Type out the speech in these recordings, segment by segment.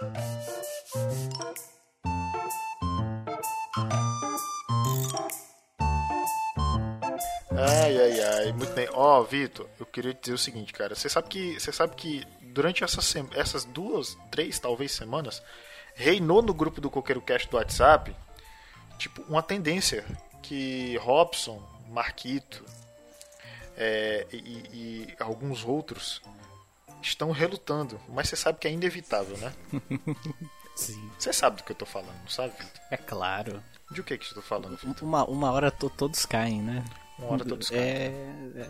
Ai, ai, ai, muito bem. Ó, Vitor, eu queria dizer o seguinte, cara. Você sabe que, você sabe que durante essas, essas duas, três, talvez semanas, reinou no grupo do Coqueiro Cast do WhatsApp, tipo, uma tendência que Robson, Marquito é, e, e alguns outros estão relutando. Mas você sabe que é inevitável, né? Sim. Você sabe do que eu tô falando, não sabe, Vitor? É claro. De o que que eu tô falando, Vitor? Uma, uma hora to, todos caem, né? Uma hora todos. É,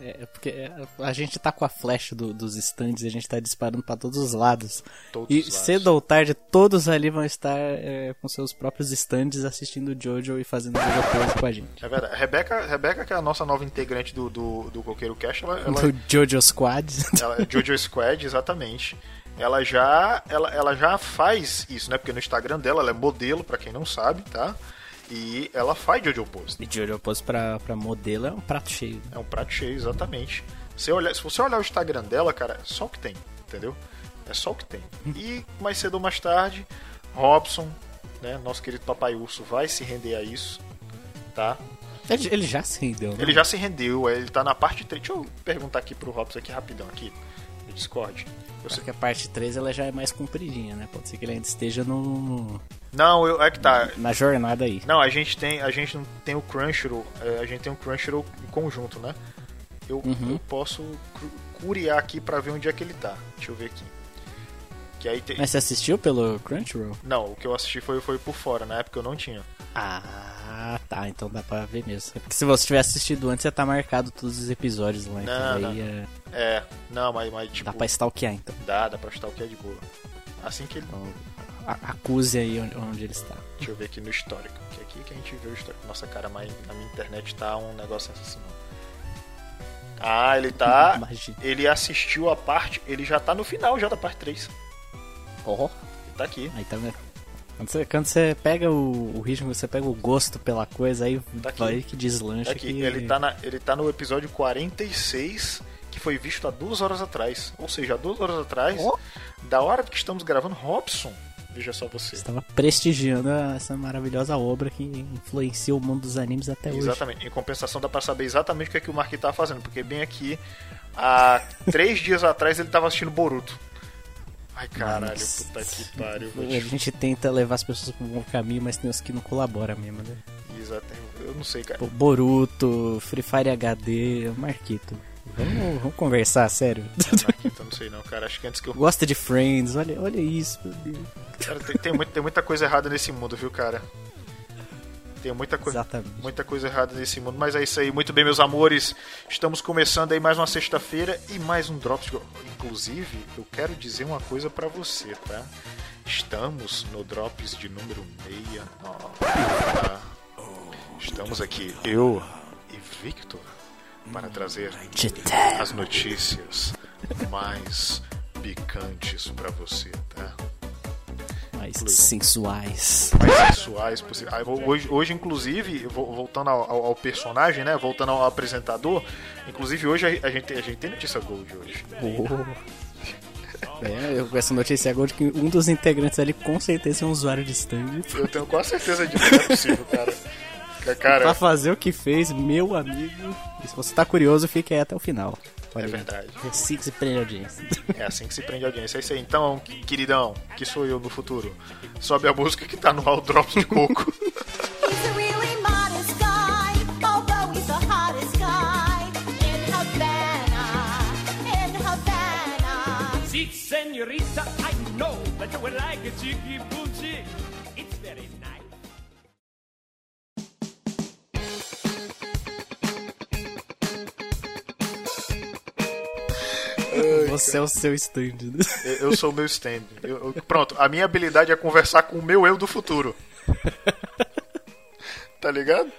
é, é porque a gente tá com a flecha do- dos stands e a gente tá disparando pra todos os lados. Todos e os lados. cedo ou tarde, todos ali vão estar é, com seus próprios stands assistindo Jojo e fazendo Jojo Pose com a gente. É verdade. Rebeca, Rebeca, que é a nossa nova integrante do, do, do Coqueiro Cast, ela, ela, Do Jojo Squad. ela Jojo Squad, exatamente. Ela já, ela, ela já faz isso, né? Porque no Instagram dela ela é modelo, pra quem não sabe, tá? E ela faz Jojo Pose. E Jojo Pose pra, pra modelo é um prato cheio. É um prato cheio, exatamente. Você olha, se você olhar o Instagram dela, cara, é só o que tem, entendeu? É só o que tem. E mais cedo ou mais tarde, Robson, né, nosso querido papai urso, vai se render a isso, tá? Ele, ele já se rendeu, né? Ele já se rendeu, é, ele tá na parte 3. Deixa eu perguntar aqui pro Robson aqui rapidão aqui no Discord. Eu sei- que a parte 3 ela já é mais compridinha, né? Pode ser que ele ainda esteja no, Não, eu, é que tá. na jornada aí. Não, a gente tem, a gente não tem o Crunchyroll, é, a gente tem o Crunchyroll em conjunto, né? Eu, Uhum. eu posso curiar aqui pra ver onde é que ele tá. Deixa eu ver aqui. Que aí tem... Mas você assistiu pelo Crunchyroll? Não, o que eu assisti foi, foi por fora, na época eu não tinha. Ah, tá. Então dá pra ver mesmo. É porque se você tivesse assistido antes, ia estar marcado todos os episódios lá. Então Não, daí não. ia- É, não, mas, mas tipo, dá pra stalkear, então. dá, dá pra é de boa. Assim que ele. Então, acuse aí onde, onde ele está. Deixa eu ver aqui no histórico. Que é aqui que a gente vê o histórico. Nossa, cara, mas na minha internet tá um negócio sensacional. Ah, ele tá. Imagina. Ele assistiu a parte. Ele já tá no final já da parte 3. Ó, Ele tá aqui. aí tá vendo? Quando você, quando você pega o, o ritmo, você pega o gosto pela coisa, aí Tá aqui. vai que deslancha. Tá aqui. que... Ele, tá na, ele tá no episódio 46, que foi visto há duas horas atrás. Ou seja, há duas horas atrás, Ó. da hora que estamos gravando, Robson. Veja só você. Estava prestigiando essa maravilhosa obra que influencia o mundo dos animes até hoje. Exatamente. Em compensação, dá pra saber exatamente o que, é que o Marquinhos tá fazendo. Porque bem aqui, há três dias atrás, ele tava assistindo Boruto. Ai, caralho, Nossa. puta que pariu. vou A te- gente tenta levar as pessoas pro bom caminho, mas tem uns que não colaboram mesmo, né? Exatamente. Eu não sei, cara. Pô, Boruto, Free Fire HD, Marquito. Vamos, vamos conversar, sério. Marquinhos, eu não sei não, cara. Acho que antes que eu. Gosta de Friends, olha, olha isso, meu Deus. Cara, tem, tem, muito- tem muita coisa errada nesse mundo, viu, cara? Tem muita coisa. Exatamente. Muita coisa errada nesse mundo, mas é isso aí. Muito bem, meus amores. Estamos começando aí mais uma sexta-feira e mais um Drops. Inclusive, eu quero dizer uma coisa pra você, tá? Estamos no Drops de número 69. Tá? Estamos aqui, eu e Victor, para trazer as notícias mais picantes pra você, tá? Mais sensuais. mais sensuais possível. Hoje, hoje, inclusive, voltando ao, ao- ao personagem, né? Voltando ao apresentador, inclusive hoje a, a gente, a gente tem notícia Gold hoje. É, eu com essa notícia agora de que um dos integrantes ali com certeza é um usuário de stand. Eu tenho quase certeza disso, não é possível, cara. Ca- Cara, Pra fazer o que fez, meu amigo. E se você tá curioso, fique aí até o final. Olha é verdade. É assim que se prende a audiência. É assim que se prende a audiência. É isso aí. Então, que- queridão, que sou eu no futuro. Sobe a música que tá no All Drops de Coco. Senorita, I know that you like a cheeky booty. Você é o seu stand. né? Eu, eu sou o meu stand. Eu- eu- pronto, a minha habilidade é conversar com o meu eu do futuro. Tá ligado?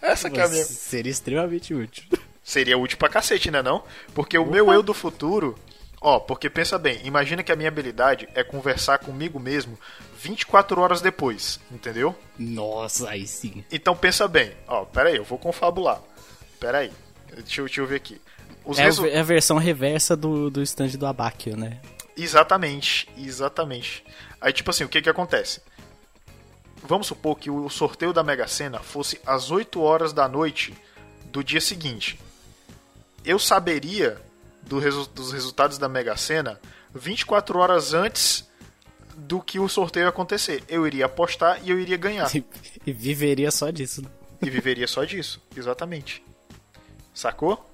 Essa que é a minha. Seria extremamente útil. Seria útil pra cacete, né não? Porque o meu eu do futuro... Ó, porque pensa bem, imagina que a minha habilidade é conversar comigo mesmo 24 horas depois, entendeu? Nossa, aí sim. Então pensa bem, ó, pera aí, eu vou confabular. Pera aí, deixa eu, deixa eu ver aqui. Os É, resu- é a versão reversa do, do stand do Abakio, né? Exatamente, exatamente. Aí, tipo assim, o que que acontece? Vamos supor que o sorteio da Mega Sena fosse às 8 horas da noite do dia seguinte. Eu saberia do resu- dos resultados da Mega Sena 24 horas antes do que o sorteio acontecer. Eu iria apostar e eu iria ganhar. E, e viveria só disso. né? E viveria só disso, exatamente. Sacou?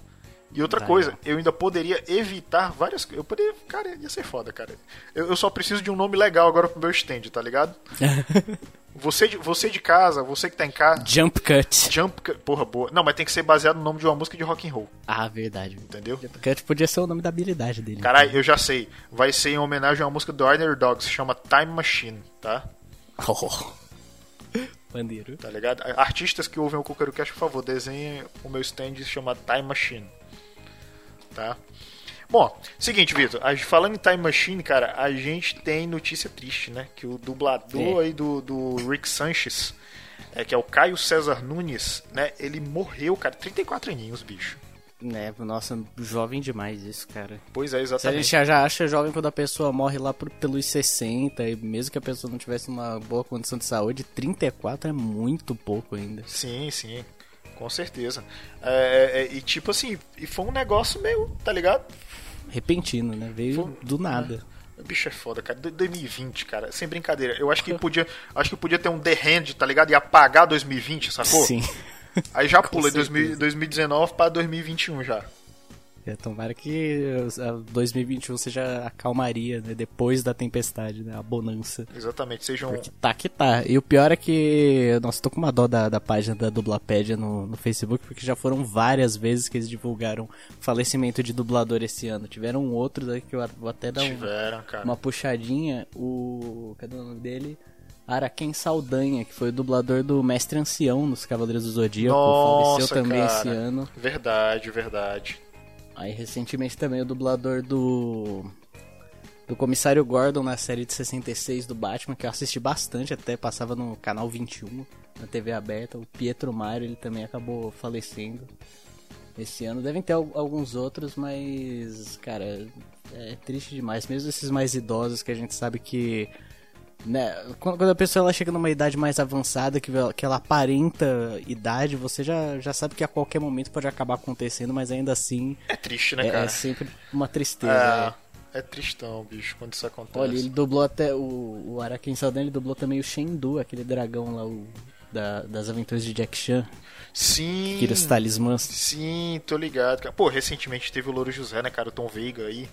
E outra coisa, eu ainda poderia evitar várias Eu poderia. Cara, ia ser foda, cara. Eu, eu só preciso de um nome legal agora pro meu stand, tá ligado? você, de, você de casa, você que tá em casa. Jump cut. Jump. Cut- Porra, boa. Não, mas tem que ser baseado no nome de uma música de rock and roll, Ah, verdade. entendeu? Jump cut podia ser o nome da habilidade dele. Caralho, eu já sei. Vai ser em homenagem a uma música do Ordinary Dogs, chama Time Machine, tá? Oh. Bandeiro. Tá ligado? Artistas que ouvem o CoqueiroCast, por favor, desenhem o meu stand chama Time Machine. Tá? Bom, seguinte, Vitor. Falando em Time Machine, cara, a gente tem notícia triste, né? Que o dublador É. aí do, do Rick Sanchez, é, que é o Caio César Nunes, né? Ele morreu, cara. 34 aninhos, bicho. Né, nossa, jovem demais isso, cara. Pois é, Se a exatamente. gente já- já acha jovem quando a pessoa morre lá por, pelos 60, e mesmo que a pessoa não tivesse uma boa condição de saúde, 34 é muito pouco ainda. Sim, sim. Com certeza. É, é, e tipo assim, e foi um negócio meio, tá ligado? Repentino, né? Veio Foi- do nada. O bicho é foda, cara. De- 2020, cara. Sem brincadeira. Eu acho que podia, acho que podia ter um The Hand, tá ligado? E apagar 2020, sacou? Sim. Aí já pula de 2000 certeza. 2019 pra 2021 já. É, tomara que a 2021 seja a calmaria, né? Depois da tempestade, né? A bonança. Exatamente. Sejam Porque tá que tá. E o pior é que. Nossa, tô com uma dó da, da página da Dublapédia no, no Facebook, porque já foram várias vezes que eles divulgaram falecimento de dublador esse ano. Tiveram outros aí que eu vou até dar um, tiveram, cara. uma puxadinha. O. Cadê o nome dele? Araquém Saldanha, que foi o dublador do Mestre Ancião nos Cavaleiros do Zodíaco. Nossa, faleceu também cara. esse ano. Verdade, verdade. Aí recentemente também o dublador do. Do Comissário Gordon na série de 66 do Batman, que eu assisti bastante, até passava no canal 21, na TV aberta. O Pietro Mário, ele também acabou falecendo esse ano. Devem ter al- alguns outros, mas, cara, é triste demais. Mesmo esses mais idosos que a gente sabe que. Né, quando a pessoa ela chega numa idade mais avançada, que ela, que ela aparenta idade, você já, já sabe que a qualquer momento pode acabar acontecendo, mas ainda assim É triste, né, é, cara? é sempre uma tristeza. É, é tristão, bicho, quando isso acontece. Olha, ele dublou até o, o Arakin Saldanha, ele dublou também o Shendu, aquele dragão lá, o, da- das aventuras de Jack Chan, Sim. que os talismãs. Sim, tô ligado. Pô, recentemente teve o Louro José, né, cara? O Tom Veiga aí.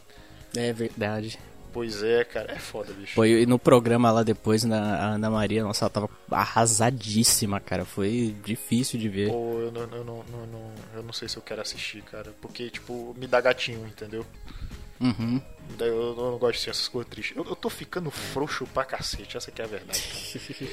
É verdade. Pois é, cara. É foda, bicho. Foi e no programa lá depois, na a Ana Maria, nossa, ela tava arrasadíssima, cara. Foi difícil de ver. Pô, eu não, eu, não, não- não- eu não sei se eu quero assistir, cara. Porque, tipo, me dá gatinho, entendeu? Uhum. Daí Eu, eu não gosto de assistir essas coisas tristes. Eu, eu tô ficando frouxo pra cacete, essa que é a verdade.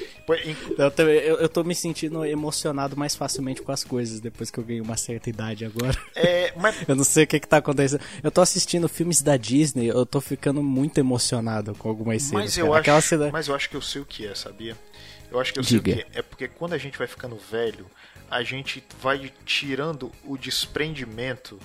Eu, também, eu, eu tô me sentindo emocionado mais facilmente com as coisas depois que eu ganhei uma certa idade agora. é, mas, Eu não sei o que que tá acontecendo. Eu tô assistindo filmes da Disney, eu tô ficando muito emocionado com algumas cenas. mas, eu acho, cena... mas eu acho que eu sei o que é, sabia? Eu acho que eu sei Diga. o que é. É porque quando a gente vai ficando velho, a gente vai tirando o desprendimento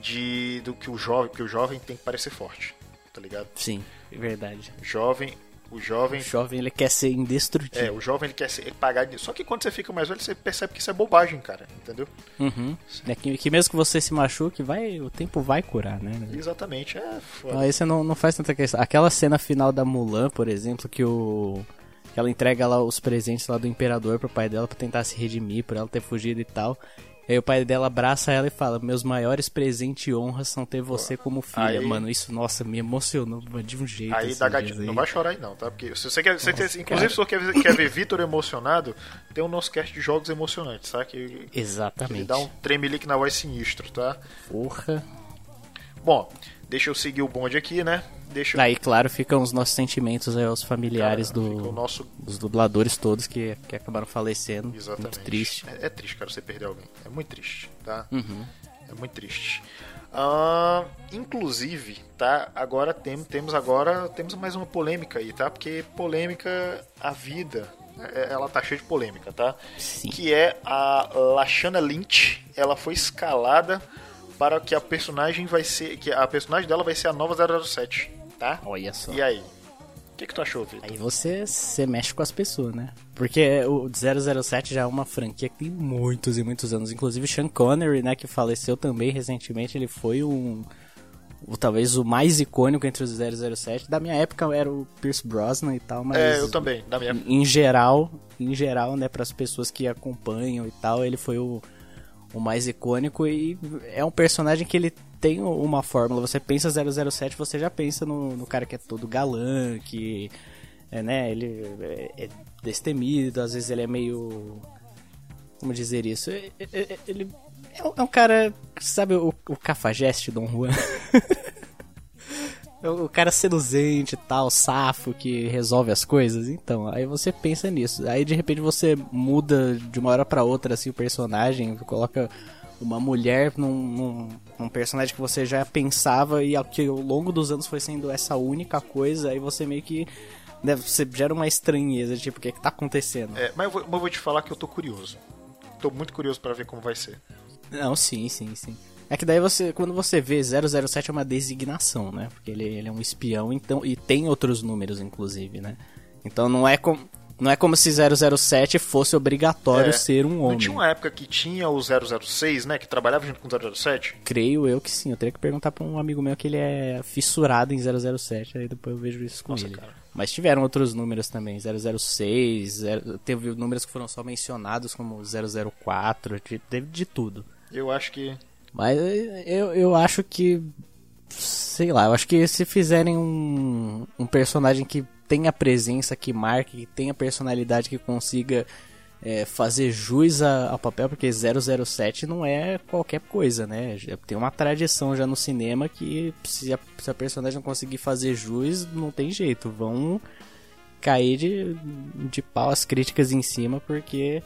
de do que o jovem, porque o jovem tem que parecer forte, tá ligado? Sim, é verdade. O jovem, o jovem O jovem, ele quer ser É, indestrutível. o jovem ele quer ser, pagar. Só que quando você fica mais velho, você percebe que isso é bobagem, cara. Entendeu? Uhum. É que, que mesmo que você se machuque, vai, o tempo vai curar, né? Exatamente, é foda. Aí você não, não faz tanta questão. Aquela cena final da Mulan, por exemplo, que o. Que ela entrega lá os presentes lá do imperador pro pai dela pra tentar se redimir por ela ter fugido e tal. Aí o pai dela abraça ela e fala: Meus maiores presentes e honras são ter você como filha. Aí- Mano, isso, nossa, me emocionou de um jeito. Aí esses dá gatilho. Não vai chorar aí não, tá? Porque se você quer. Você tem- inclusive, se você quer, ver- quer ver Vitor emocionado, tem o nosso cast de jogos emocionantes, tá? Que Exatamente. dá um tremelique na voz sinistro, tá? Porra. Bom, deixa eu seguir o bonde aqui, né? Deixa. Aí, claro, ficam os nossos sentimentos aí aos familiares Cara, do, nosso- dos dubladores todos que, que acabaram falecendo. Exatamente. Muito triste. É, é triste, cara, você perder alguém. É muito triste, tá? Uhum. É muito triste. Ah, inclusive, tá? Agora tem, temos agora temos mais uma polêmica aí, tá? Porque polêmica, a vida, é- ela tá cheia de polêmica, tá? Sim. Que é a Lashana Lynch. Ela foi escalada para que a personagem vai ser, que a personagem dela vai ser a nova 007, tá? Olha só. E aí? O que, que tu achou, Vitor? Aí você, você mexe com as pessoas, né? Porque o 007 já é uma franquia que tem muitos e muitos anos. Inclusive Sean Connery, né, que faleceu também recentemente, ele foi um... O, talvez o mais icônico entre os 007. Da minha época era o Pierce Brosnan e tal, mas... É, eu também, da minha Em geral, em geral, né, para as pessoas que acompanham e tal, ele foi o, o mais icônico e é um personagem que ele tem uma fórmula. Você pensa 007, você já pensa no, no cara que é todo galã, que é, né, ele é, é destemido, às vezes ele é meio como dizer isso? Ele é um, é um cara, sabe o, o cafajeste Dom Juan? É o cara seduzente e tal, safo, que resolve as coisas. Então, aí você pensa nisso. Aí de repente você muda de uma hora pra outra assim o personagem, coloca uma mulher num, num, num personagem que você já pensava e ao que ao longo dos anos foi sendo essa única coisa, aí você meio que né, você gera uma estranheza, tipo, o que, que tá acontecendo? É, mas eu, vou, mas eu vou te falar que eu tô curioso. Tô muito curioso pra ver como vai ser. Não, sim, sim, sim. É que daí você, quando você vê 007 é uma designação, né? Porque ele, ele é um espião, então e tem outros números inclusive, né? Então não é como não é como se 007 fosse obrigatório É, ser um Não homem. tinha uma época que tinha o 006, né? Que trabalhava junto com o 007? Creio eu que sim. Eu teria que perguntar pra um amigo meu que ele é fissurado em 007, aí depois eu vejo isso com Nossa, ele. cara. Mas tiveram outros números também, 006, zero- teve números que foram só mencionados como 004, te- teve de tudo. Eu acho que. Mas eu, eu acho que. Sei lá, eu acho que se fizerem um, um personagem que tenha presença, que marque, que tenha personalidade, que consiga é, fazer jus a- ao papel, porque 007 não é qualquer coisa, né? Já Tem uma tradição já no cinema que se a, se a personagem não conseguir fazer jus, não tem jeito. Vão cair de, de pau as críticas em cima, porque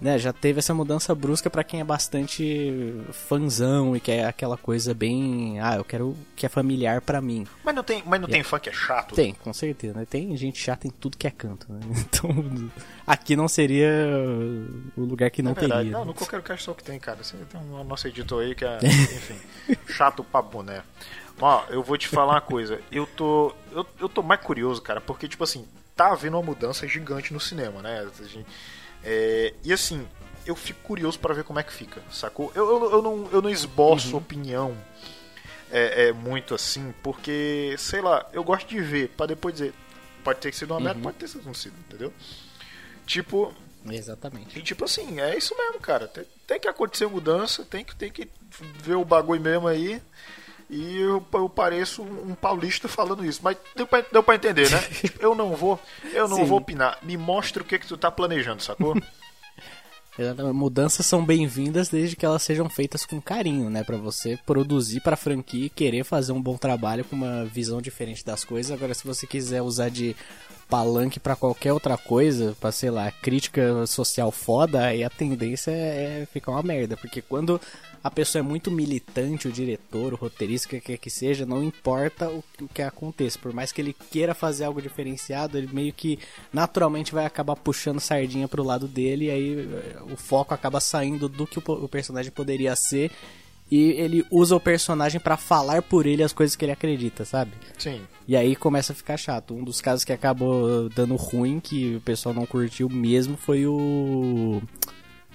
né, já teve essa mudança brusca pra quem é bastante fanzão e quer aquela coisa bem, ah, eu quero que é familiar pra mim. Mas não tem, mas não tem fã que é chato? Tem, com certeza, né? Tem gente chata em tudo que é canto, né? Então, aqui não seria o lugar que não É verdade. teria. Não, né? no qualquer cast só que tem, cara. Você tem um nosso editor aí que é, enfim, chato pra boné. Ó, eu vou te falar uma coisa. Eu tô, eu, eu tô mais curioso, cara, porque, tipo assim, tá havendo uma mudança gigante no cinema, né? A gente- é, e assim, eu fico curioso pra ver como é que fica, sacou? Eu, eu, eu não, eu não esboço opinião é, é, muito assim, porque, sei lá, eu gosto de ver pra depois dizer. Pode ter sido uma merda, pode ter sido um sido, entendeu? Tipo, Exatamente. e tipo assim, é isso mesmo, cara. Tem, tem que acontecer mudança, tem que, tem que ver o bagulho mesmo aí. E eu, eu pareço um paulista falando isso. Mas deu pra, deu pra entender, né? Tipo, eu não vou. Eu não Sim. vou opinar. Me mostra o que, que tu tá planejando, sacou? Exatamente. Mudanças são bem-vindas desde que elas sejam feitas com carinho, né? Pra você produzir pra franquia e querer fazer um bom trabalho com uma visão diferente das coisas. Agora, se você quiser usar de palanque pra qualquer outra coisa, pra, sei lá, crítica social foda, aí a tendência é ficar uma merda. Porque quando a pessoa é muito militante, o diretor, o roteirista, o que quer que seja, não importa o, o que aconteça. Por mais que ele queira fazer algo diferenciado, ele meio que naturalmente vai acabar puxando sardinha pro lado dele, e aí eh, o foco acaba saindo do que o, o personagem poderia ser. E ele usa o personagem pra falar por ele as coisas que ele acredita, sabe? Sim. E aí começa a ficar chato. Um dos casos que acabou dando ruim, que o pessoal não curtiu mesmo, foi o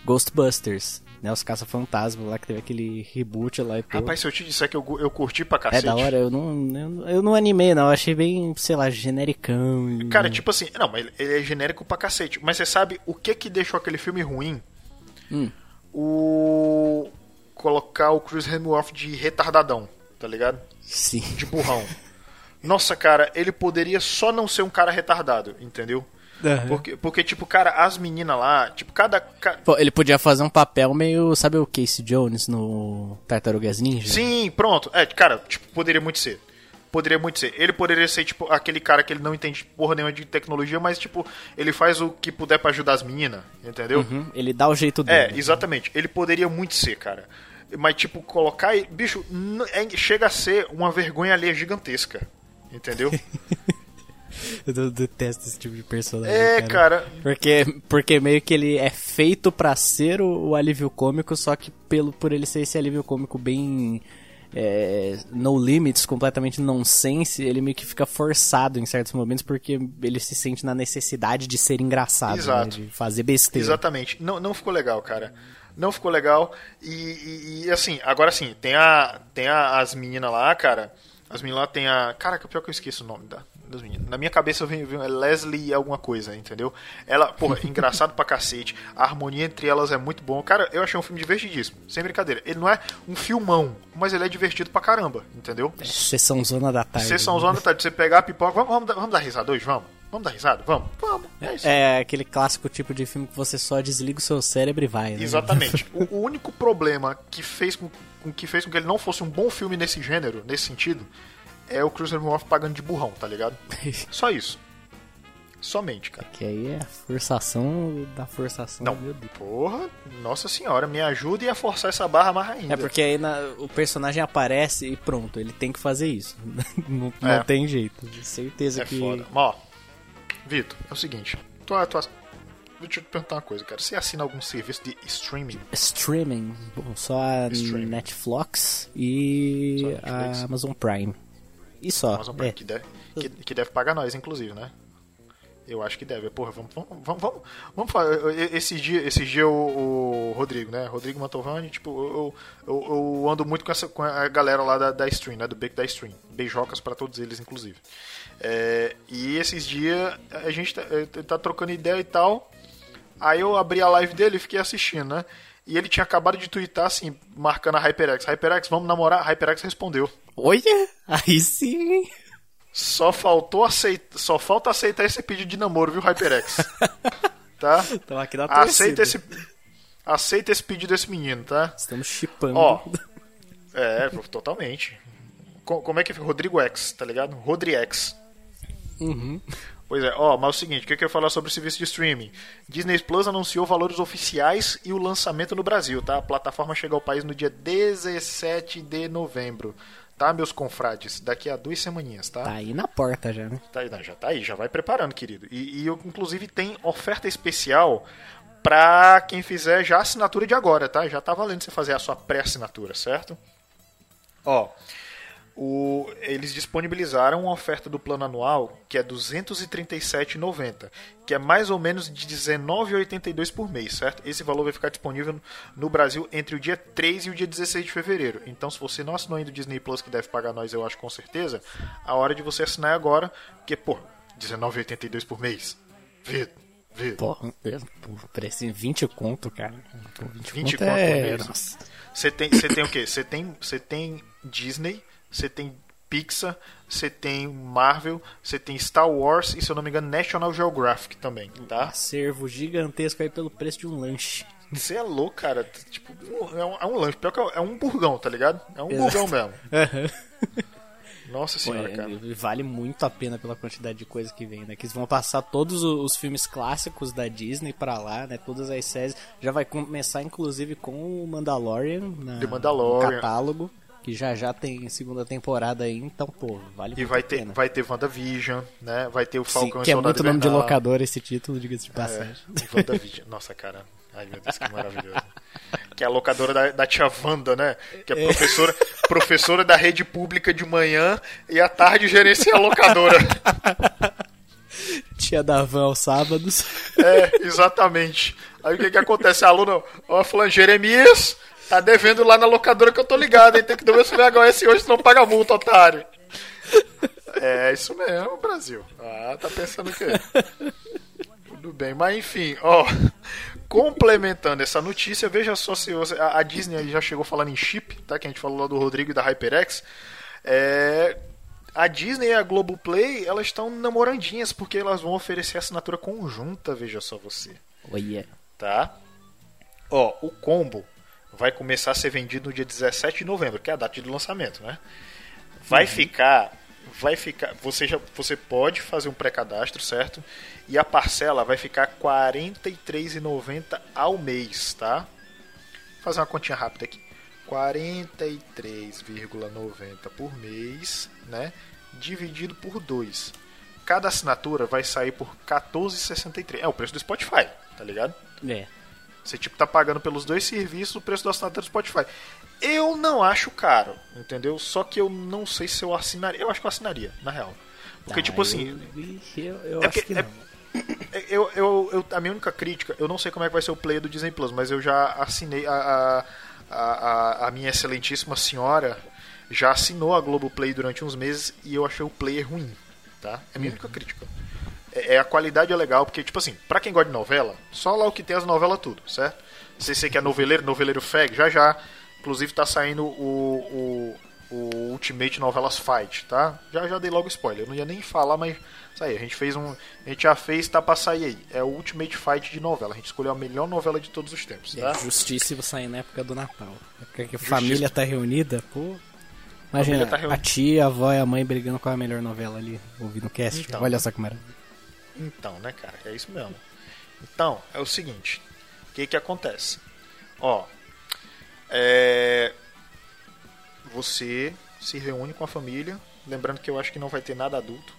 Ghostbusters, né? Os caça-fantasmas lá, que teve aquele reboot lá e tudo. Rapaz, se eu te disser que eu, eu curti pra é cacete. da hora, eu não, eu, eu não animei não, eu achei bem, sei lá, genericão. Cara, tipo assim, não, mas ele- ele é genérico pra cacete. Mas você sabe o que que deixou aquele filme ruim? Hum. O. Colocar o Chris Hemsworth de retardadão, tá ligado? Sim. De burrão. Nossa, cara, ele poderia só não ser um cara retardado, entendeu? Aham. Porque, porque, tipo, cara, as meninas lá, tipo, cada. ca- Pô, ele podia fazer um papel meio, sabe o Casey Jones no Tartarugas Ninja? Sim, pronto. É, cara, tipo, poderia muito ser. Poderia muito ser. Ele poderia ser, tipo, aquele cara que ele não entende porra nenhuma de tecnologia, mas, tipo, ele faz o que puder pra ajudar as meninas, entendeu? Uhum, ele dá o jeito É, dele. exatamente. Ele poderia muito ser, cara. Mas, tipo, colocar. Bicho, é- chega a ser uma vergonha alheia gigantesca. Entendeu? Eu detesto esse tipo de personagem. É, cara. Porque, porque meio que ele é feito pra ser o, o alívio cômico, só que pelo, por ele ser esse alívio cômico bem é, no limits, completamente nonsense, ele meio que fica forçado em certos momentos porque ele se sente na necessidade de ser engraçado, né, de fazer besteira. Exatamente. Não, não ficou legal, cara. Não ficou legal. E, e- e, assim, agora sim, tem, a, tem a- as meninas lá, cara. As meninas lá tem a. Cara, que pior que eu esqueço o nome da, das meninas. Na minha cabeça vem, vem Leslie alguma coisa, entendeu? Ela, porra, engraçado pra cacete. A harmonia entre elas é muito bom. Cara, eu achei um filme divertidíssimo. Sem brincadeira. Ele não é um filmão, mas ele é divertido pra caramba, entendeu? Sessão zona da tarde. Sessão zona da tarde, você pegar a pipoca. Vamos, vamos, vamos dar risada hoje? Vamos? Vamos dar risada? Vamos? Vamos. É isso. É aquele clássico tipo de filme que você só desliga o seu cérebro e vai, né? Exatamente. o, o único problema que fez com, com que fez com que ele não fosse um bom filme nesse gênero, nesse sentido, é o Chris Hemsworth pagando de burrão, tá ligado? Só isso. Somente, cara. Que aí é a forçação da forçação, Não. meu Deus. Porra, nossa senhora, me ajude a forçar essa barra mais ainda. É porque aí na- o personagem aparece e pronto, ele tem que fazer isso. não não É. tem jeito. Certeza É que. foda. Mas, ó, Vitor, é o seguinte. Tu, tu, deixa eu te perguntar uma coisa, cara. Você assina algum serviço de streaming? Streaming, bom, só a Streaming. Netflix e Só a Netflix. a Amazon Prime. E só. Amazon Prime, é. que, deve, que, que deve pagar nós, inclusive, né? Eu acho que deve. Porra, vamos, vamos, vamos, vamos, falar. Esse dia, esse dia o, o Rodrigo, né? Rodrigo Mantovani, tipo, eu, eu, eu ando muito com, essa, com a galera lá da, da Stream, né? Do Beco da Stream. Beijocas pra todos eles, inclusive. É, e esses dias a gente tá, tá trocando ideia e tal. Aí eu abri a live dele e fiquei assistindo, né? E ele tinha acabado de twittar assim, marcando a HyperX. HyperX, vamos namorar? A HyperX respondeu. Olha! Aí sim! Só faltou aceitar, só falta aceitar esse pedido de namoro, viu, HyperX? tá? Então aqui na Aceita esse aceita esse pedido desse menino, tá? Estamos chipando. Ó. É, totalmente. Co- Como é que fica? Rodrigo X, tá ligado? Rodriex. Uhum. Pois é, ó, mas é o seguinte, o que eu quero falar sobre o serviço de streaming? Disney Plus anunciou valores oficiais e o lançamento no Brasil, tá? A plataforma chega ao país no dia 17 de novembro, tá, meus confrades? Daqui a duas semaninhas, tá? Tá aí na porta já, né? Tá aí, já tá aí, já vai preparando, querido. E, e eu, inclusive tem oferta especial pra quem fizer já a assinatura de agora, tá? Já tá valendo você fazer a sua pré-assinatura, certo? Ó, o- eles disponibilizaram uma oferta do plano anual que é R$ 237,90, que é mais ou menos de R$ 19,82 por mês, certo? Esse valor vai ficar disponível no- Brasil entre o dia 3 e o dia 16 de fevereiro. Então, se você não assinou ainda o Disney Plus, que deve pagar nós, eu acho com certeza, a hora de você assinar é agora, porque, pô, R$ 19,82 por mês. Vê. Pô, é, parece 20 conto, cara. Pô, 20, 20 conto conto é... por mês. Nossa. Você tem, você tem o quê? Você tem, você tem Disney, você tem Pixar, você tem Marvel, você tem Star Wars e, se eu não me engano, National Geographic também, tá? Acervo gigantesco aí pelo preço de um lanche. Você é louco, cara. Tipo, é um, é um lanche. Pior que é um burgão, tá ligado? É um Exato. burgão mesmo. Nossa Pô, senhora, é, cara. vale muito a pena pela quantidade de coisa que vem, né? Que eles vão passar todos o- os filmes clássicos da Disney pra lá, né? Todas as séries. Já vai começar, inclusive, com o Mandalorian, na, The Mandalorian. no catálogo. Que já já tem segunda temporada aí, então, pô, vale E vai ter, pena. vai ter WandaVision, né? Vai ter o Sim, Falcão que e é muito nome de locador esse título, diga-se de É, passagem. WandaVision. Nossa, cara. Ai, meu Deus, que maravilhoso. Que é a locadora da, da tia Wanda, né? Que é professora, professora da rede pública de manhã e à tarde gerencia a locadora. Tia da Van aos sábados. É, exatamente. Aí o que que acontece? A aluna, ó, falando, Jeremias, tá devendo lá na locadora que eu tô ligado, hein? Tem que devolver esse VHS hoje, senão paga multa, otário. É isso mesmo, Brasil. Ah, tá pensando o quê? Tudo bem, mas enfim, ó. Complementando essa notícia, veja só se você, a, a Disney já chegou falando em chip, tá? Que a gente falou lá do Rodrigo e da HyperX. É, a Disney e a Globoplay, elas estão namorandinhas porque elas vão oferecer assinatura conjunta, veja só você Olha. tá? Ó, o combo vai começar a ser vendido no dia 17 de novembro, que é a data de lançamento, né? Vai ficar, vai ficar, você já, você pode fazer um pré-cadastro, certo? E a parcela vai ficar R$ 43,90 ao mês, tá? Vou fazer uma continha rápida aqui. 43,90 por mês, né? Dividido por 2. Cada assinatura vai sair por 14,63. É o preço do Spotify, tá ligado? É. Você tipo tá pagando pelos dois serviços o preço do assinatura do Spotify. Eu não acho caro, entendeu? Só que eu não sei se eu assinaria. Eu acho que eu assinaria, na real. Porque, Ah, tipo assim, Eu, eu, eu É acho porque- que é- não. eu, eu, eu- a minha única crítica, eu não sei como é que vai ser o play do Disney Plus, mas eu já assinei a, a, a, a- a minha excelentíssima senhora já assinou a Globoplay durante uns meses e eu achei o player ruim, tá? É a minha única crítica. É, é a qualidade é legal, porque, tipo assim, pra quem gosta de novela, só lá o que tem as novelas tudo, certo? Se você que é noveleiro, noveleiro fag, já já. Inclusive tá saindo o, o, o Ultimate Novelas Fight, tá? Já já dei logo spoiler, eu não ia nem falar, mas isso aí, a gente fez um. A gente já fez, tá pra sair aí. É o Ultimate Fight de novela. A gente escolheu a melhor novela de todos os tempos, tá? É justíssimo sair na época do Natal. Porque que a família tá reunida, pô. Imagina, Família tá reunida. a tia, a avó e a mãe brigando com a melhor novela ali, ouvindo o cast. Então. Olha só que maravilha. Então, né, cara? É isso mesmo. Então, é o seguinte. O que que acontece? Ó, é... Você se reúne com a família. Lembrando que eu acho que não vai ter nada adulto.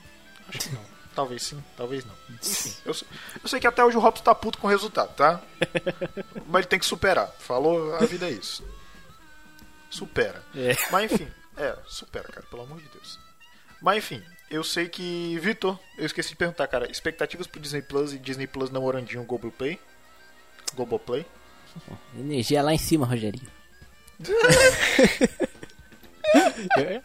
Acho que não. Talvez sim, talvez não. Enfim, eu, sei- eu sei que até hoje o Robson tá puto com o resultado, tá? Mas ele tem que superar. Falou, a vida é isso. Supera. É. Mas enfim, é, supera, cara, pelo amor de Deus. Mas enfim, eu sei que. Vitor, eu esqueci de perguntar, cara. Expectativas pro Disney Plus e Disney Plus namorandinho Globoplay? Globoplay? Energia lá em cima, Rogerinho. É,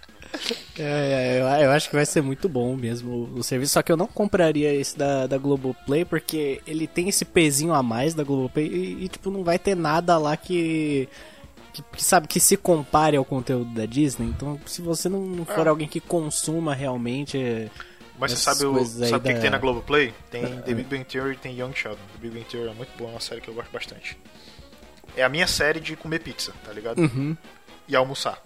é, eu, eu acho que vai ser muito bom mesmo o, o serviço, só que eu não compraria esse da, da Globoplay porque ele tem esse pezinho a mais da Globoplay e, e, tipo, não vai ter nada lá que, que, que, sabe, que se compare ao conteúdo da Disney. Então, se você não, não for É. alguém que consuma realmente... é, Mas você sabe o, sabe o que, da- tem na Globoplay? Tem The Big Bang Theory e tem Young Sheldon. The Big Bang Theory é muito boa, é uma série que eu gosto bastante. É a minha série de comer pizza, tá ligado? Uhum. E almoçar.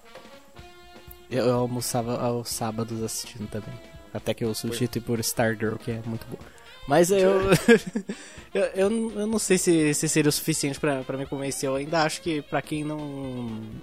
Eu, eu almoçava aos sábados assistindo também. Até que eu substituí por Stargirl, que é muito bom. Mas eu. eu, eu, não- eu não sei se, se seria o suficiente pra, pra me convencer. Eu ainda acho que pra quem não,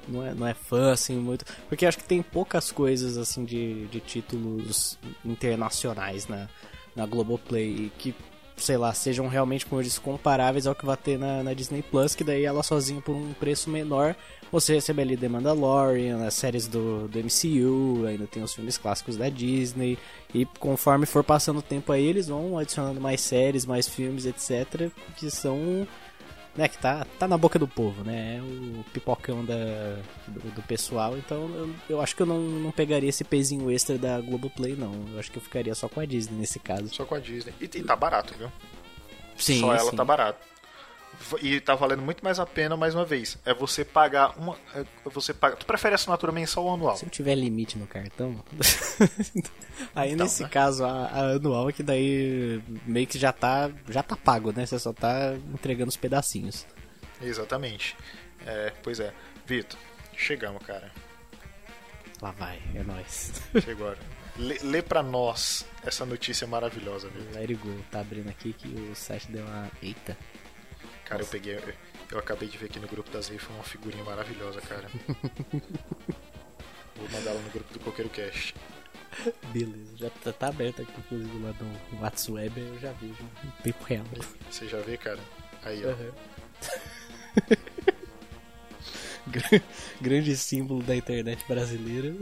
não, é, não é fã, assim, muito. Porque acho que tem poucas coisas, assim, de, de títulos internacionais na, na Globoplay que, sei lá, sejam realmente, como eu disse, comparáveis ao que vai ter na, na Disney Plus, que daí ela sozinha por um preço menor. Você recebe ali The Mandalorian, as séries do, do MCU, ainda tem os filmes clássicos da Disney. E conforme for passando o tempo aí, eles vão adicionando mais séries, mais filmes, etc. Que são. Né, que tá, tá na boca do povo, né? É o pipocão da, do, do pessoal. Então eu, eu acho que eu não, não pegaria esse pezinho extra da Globoplay, não. Eu acho que eu ficaria só com a Disney nesse caso. Só com a Disney. E, e tá barato, viu? Sim, Só ela sim. tá barato. E tá valendo muito mais a pena, mais uma vez. É você pagar uma. É você paga. Tu prefere assinatura mensal ou anual? Se não tiver limite no cartão. aí Então, nesse né? caso, a, a anual é que daí meio que já tá, já tá pago, né? Você só tá entregando os pedacinhos. Exatamente. É, pois é. Vitor, chegamos, cara. Lá vai, é nóis. Chegou. agora. Lê, lê pra nós essa notícia maravilhosa, Vitor. Let it go. Tá abrindo aqui que o site deu uma. Eita. Cara, eu peguei. Eu, acabei de ver aqui no grupo das rifas uma figurinha maravilhosa, cara. Vou mandar ela no grupo do Coqueiro Cash. Beleza. Já tá, tá aberto aqui, inclusive lá no WhatsApp, eu já vejo em tempo real. Você já vê, cara? Aí, ó. Gra- Grande símbolo da internet brasileira.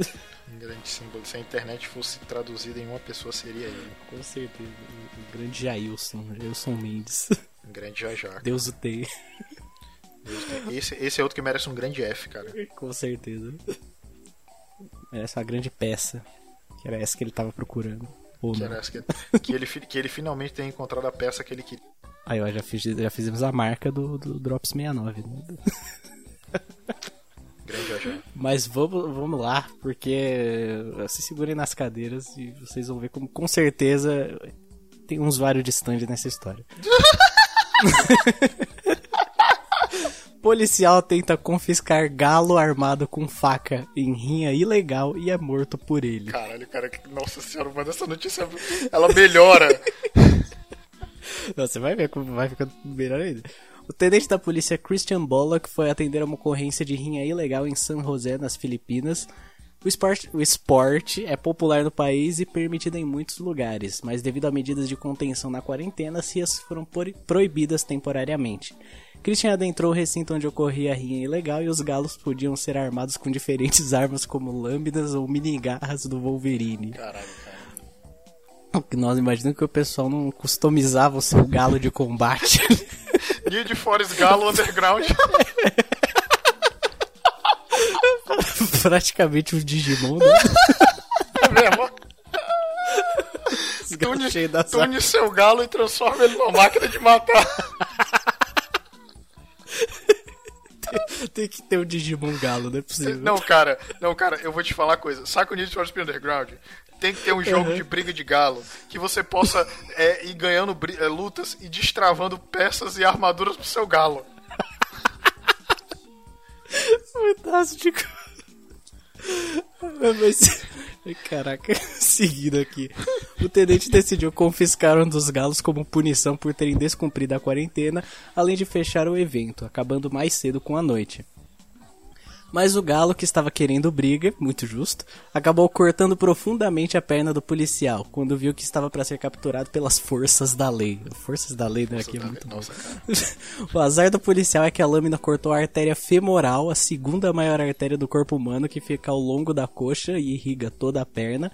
Um grande símbolo. Se a internet fosse traduzida em uma pessoa, seria ele. Com certeza. O grande Jailson, Jailson Mendes. Um grande Jajá. Deus o tem. Esse, esse é outro que merece um grande F, cara. Com certeza. É uma grande peça. Que era essa que ele tava procurando. Ou Que, não. que, que ele, que ele finalmente tenha encontrado a peça que ele queria. Aí, ó, já, fiz, já fizemos a marca do, do Drops 69. Né? Jajá. Mas vamos, vamos lá, porque se segurem nas cadeiras e vocês vão ver como com certeza tem um usuário de stand nessa história. Policial tenta confiscar galo armado com faca em rinha ilegal e é morto por ele. Caralho, cara. que- Nossa senhora, mano, essa notícia. Ela melhora. Não, Você vai ver como vai ficando melhor ainda. O tenente da polícia Christian Bullock foi atender a uma ocorrência de rinha ilegal em San José, nas Filipinas. O esporte, o esporte é popular no país e permitido em muitos lugares, mas devido a medidas de contenção na quarentena, as rias foram proibidas temporariamente. Christian adentrou o recinto onde ocorria a rinha ilegal e os galos podiam ser armados com diferentes armas como lâminas ou minigarras do Wolverine. Caralho, cara. Nós imaginamos que o pessoal não customizava o seu galo de combate. Need Forest Galo Underground. Praticamente um Digimon, né? É mesmo? Tune, tune seu galo e transforma ele numa máquina de matar. Tem que ter um Digimon galo, não é possível. Não, cara, não, cara, eu vou te falar uma coisa. Saca o Need for Speed Underground? Tem que ter um jogo de briga de galo que você possa é, ir ganhando é, lutas e destravando peças e armaduras pro seu galo. Fantástico. Mas, caraca, seguindo aqui. O tenente decidiu confiscar um dos galos como punição por terem descumprido a quarentena, além de fechar o evento, acabando mais cedo com a noite. Mas o galo, que estava querendo briga, muito justo, acabou cortando profundamente a perna do policial, quando viu que estava para ser capturado pelas forças da lei. Forças da lei, né? Aqui é muito bom. O azar do policial é que a lâmina cortou a artéria femoral, a segunda maior artéria do corpo humano, que fica ao longo da coxa e irriga toda a perna.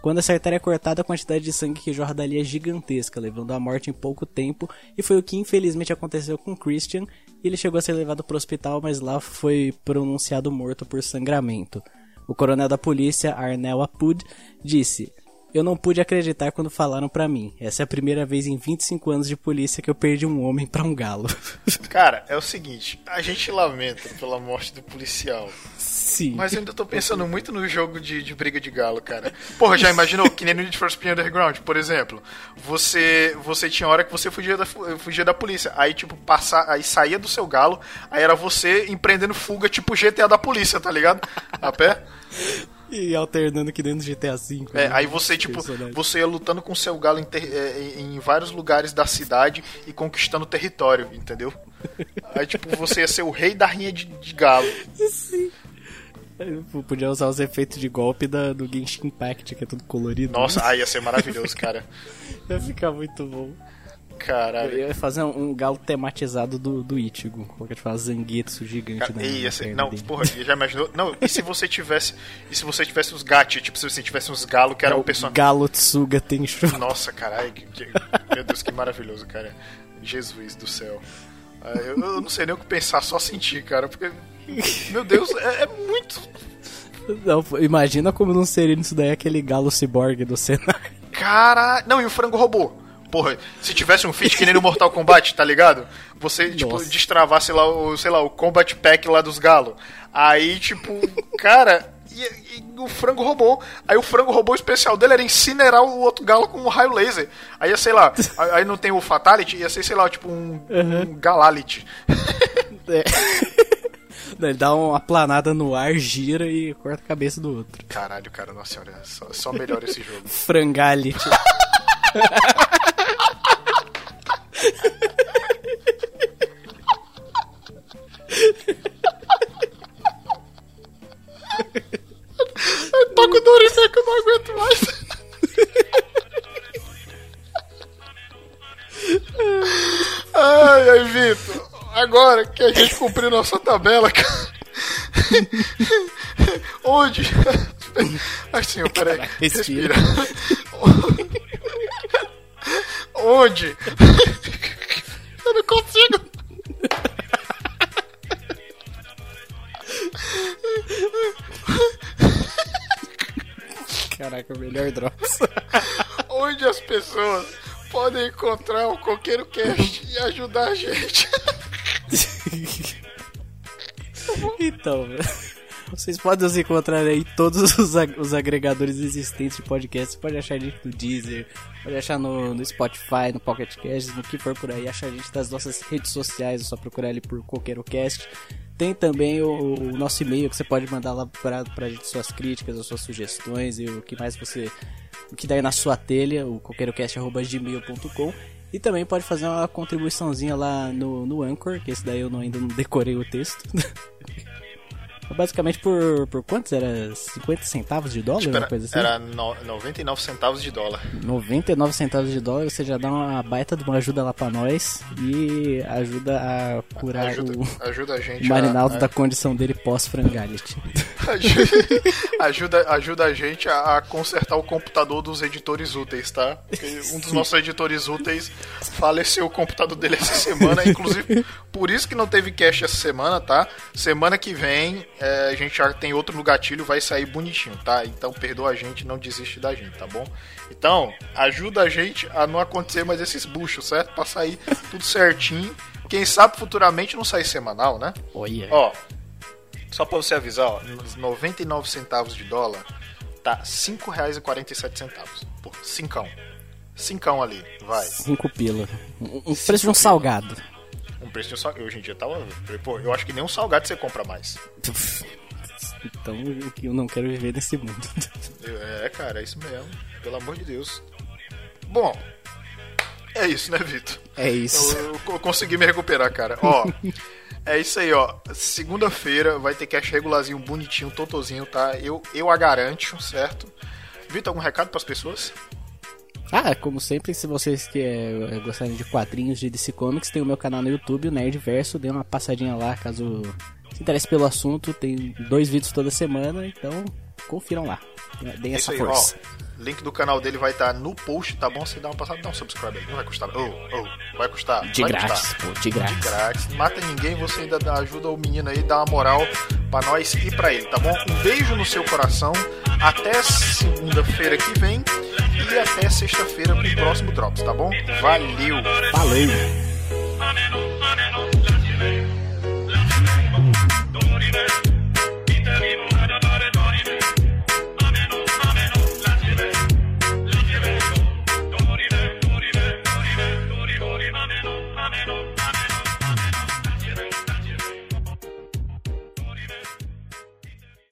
Quando essa artéria é cortada, a quantidade de sangue que jorra dali é gigantesca, levando à morte em pouco tempo, e foi o que infelizmente aconteceu com Christian. Ele chegou a ser levado para o hospital, mas lá foi pronunciado morto por sangramento. O coronel da polícia, Arnel Apud, disse: Eu não pude acreditar quando falaram pra mim. Essa é a primeira vez em 25 anos de polícia que eu perdi um homem pra um galo. Cara, é o seguinte, a gente lamenta pela morte do policial. Sim. Mas eu ainda tô pensando muito no jogo de, de briga de galo, cara. Porra, já imaginou que nem no Need for Speed Underground, por exemplo? Você você tinha hora que você fugia da, fu- fugia da polícia. Aí, tipo, passar, aí saía do seu galo, aí era você empreendendo fuga, tipo GTA da polícia, tá ligado? A pé. E alternando aqui dentro do GTA V. É, né? aí você, tipo, Personagem. você ia lutando com seu galo em, ter- é, em- vários lugares da cidade e conquistando território, entendeu? Aí, tipo, você ia ser o rei da rinha de, de galo. Eu Podia usar os efeitos de golpe da, do Genshin Impact, que é tudo colorido. Nossa, aí ia ser maravilhoso, cara. Ia ficar muito bom. Eu Caralho. ia fazer um, um galo tematizado do, do Ichigo. Como que a gente fala? Zangetsu gigante Cara, ia ser, perna não, dele. porra, já imaginou? Não, e se você tivesse. E se você tivesse os gatos, tipo, se você tivesse uns galos que É um o personagem. Galo Tsuga Tenshu. Nossa, caralho, que, que- meu Deus, que maravilhoso, cara. Jesus do céu. Ah, Eu, eu não sei nem o que pensar, só sentir, cara, porque. Meu Deus, é, é muito. Não, imagina como não seria isso daí aquele galo ciborgue do cenário. Cara. Não, e o frango robô? Porra, se tivesse um feat que nem no Mortal Kombat, tá ligado? Você, tipo, Nossa. destravasse lá o, sei lá, o Combat Pack lá dos galos. Aí, tipo, cara, e, e o frango robô. Aí o frango robô especial dele era incinerar o outro galo com um raio laser. Aí, ia, sei lá, aí não tem o Fatality, ia ser, sei lá, tipo um, um Galality. É. Ele dá uma planada no ar, gira e corta a cabeça do outro. Caralho, cara, nossa senhora, só, só melhora esse jogo. Frangality. Tô com dor em que eu não aguento mais. Ai, ai, Vitor. Agora que a gente cumpriu nossa tabela, cara. Onde? Assim, peraí. Caraca, respira. Onde? Eu não consigo. Caraca, o melhor drops. Onde as pessoas podem encontrar o Coqueiro Cast e ajudar a gente. então, vocês podem nos encontrar aí todos os, ag- os agregadores existentes de podcast. Você pode achar a gente no Deezer, pode achar no, no Spotify, no Pocket Cast, no que for por aí. Achar a gente das nossas redes sociais, é só procurar ali por CoqueiroCast. Tem também o, o nosso e-mail que você pode mandar lá pra, pra gente suas críticas, as suas sugestões e o que mais você. O que der na sua telha, o coqueirocast.gmail.com. E também pode fazer uma contribuiçãozinha lá no, no Anchor, que esse daí eu não- ainda não decorei o texto. Basicamente por, por quantos? Era 50 centavos de dólar? Tipo, era, coisa assim? era no, 99 centavos de dólar. 99 centavos de dólar, você já dá uma baita de uma ajuda lá pra nós e ajuda a curar Ajuda, o, ajuda a gente o Marinaldo a, da condição dele pós-frangality. ajuda, ajuda a gente a, a consertar o computador dos editores úteis, tá? Porque um dos nossos editores úteis faleceu o computador dele essa semana, inclusive por isso que não teve cash essa semana, tá? Semana que vem é, a gente já tem outro no gatilho, vai sair bonitinho, tá? Então perdoa a gente, não desiste da gente, tá bom? Então, ajuda a gente a não acontecer mais esses buchos, certo? Pra sair tudo certinho. Quem sabe futuramente não sair semanal, né? Olha. Ó, só pra você avisar, ó, nos 99 centavos de dólar tá R$ 5,47 por cincão. Cincão ali, vai. 5 pila. Um preço de um salgado. Um preço de um salgado. Hoje em dia tava. Pô, eu acho que nem um salgado você compra mais. Então eu não quero viver nesse mundo. É, cara, é isso mesmo. Pelo amor de Deus. Bom, é isso, né, Vitor? É isso. Eu, eu consegui me recuperar, cara. Ó, é isso aí, ó. Segunda-feira vai ter cash regularzinho, bonitinho, totozinho, tá? Eu, eu a garanto, certo? Vitor, algum recado pras pessoas? Ah, como sempre, se vocês que é, gostarem de quadrinhos de DC Comics, tem o meu canal no YouTube, o Nerdverso. Dê uma passadinha lá caso se interesse pelo assunto. Tem dois vídeos toda semana, então Confiram lá. Né, deem é essa aí, força. Ó, link do canal dele vai estar tá no post, tá bom? Se dá uma passada, dá um subscribe aí. Não vai custar. Oh, oh, vai custar. De vai grátis, custar. pô, de grátis. De grátis. Mata ninguém, você ainda dá, ajuda o menino aí, dá uma moral pra nós e pra ele, tá bom? Um beijo no seu coração. Até segunda-feira que vem e até sexta-feira com o próximo Drops, tá bom? Valeu! Valeu! Don't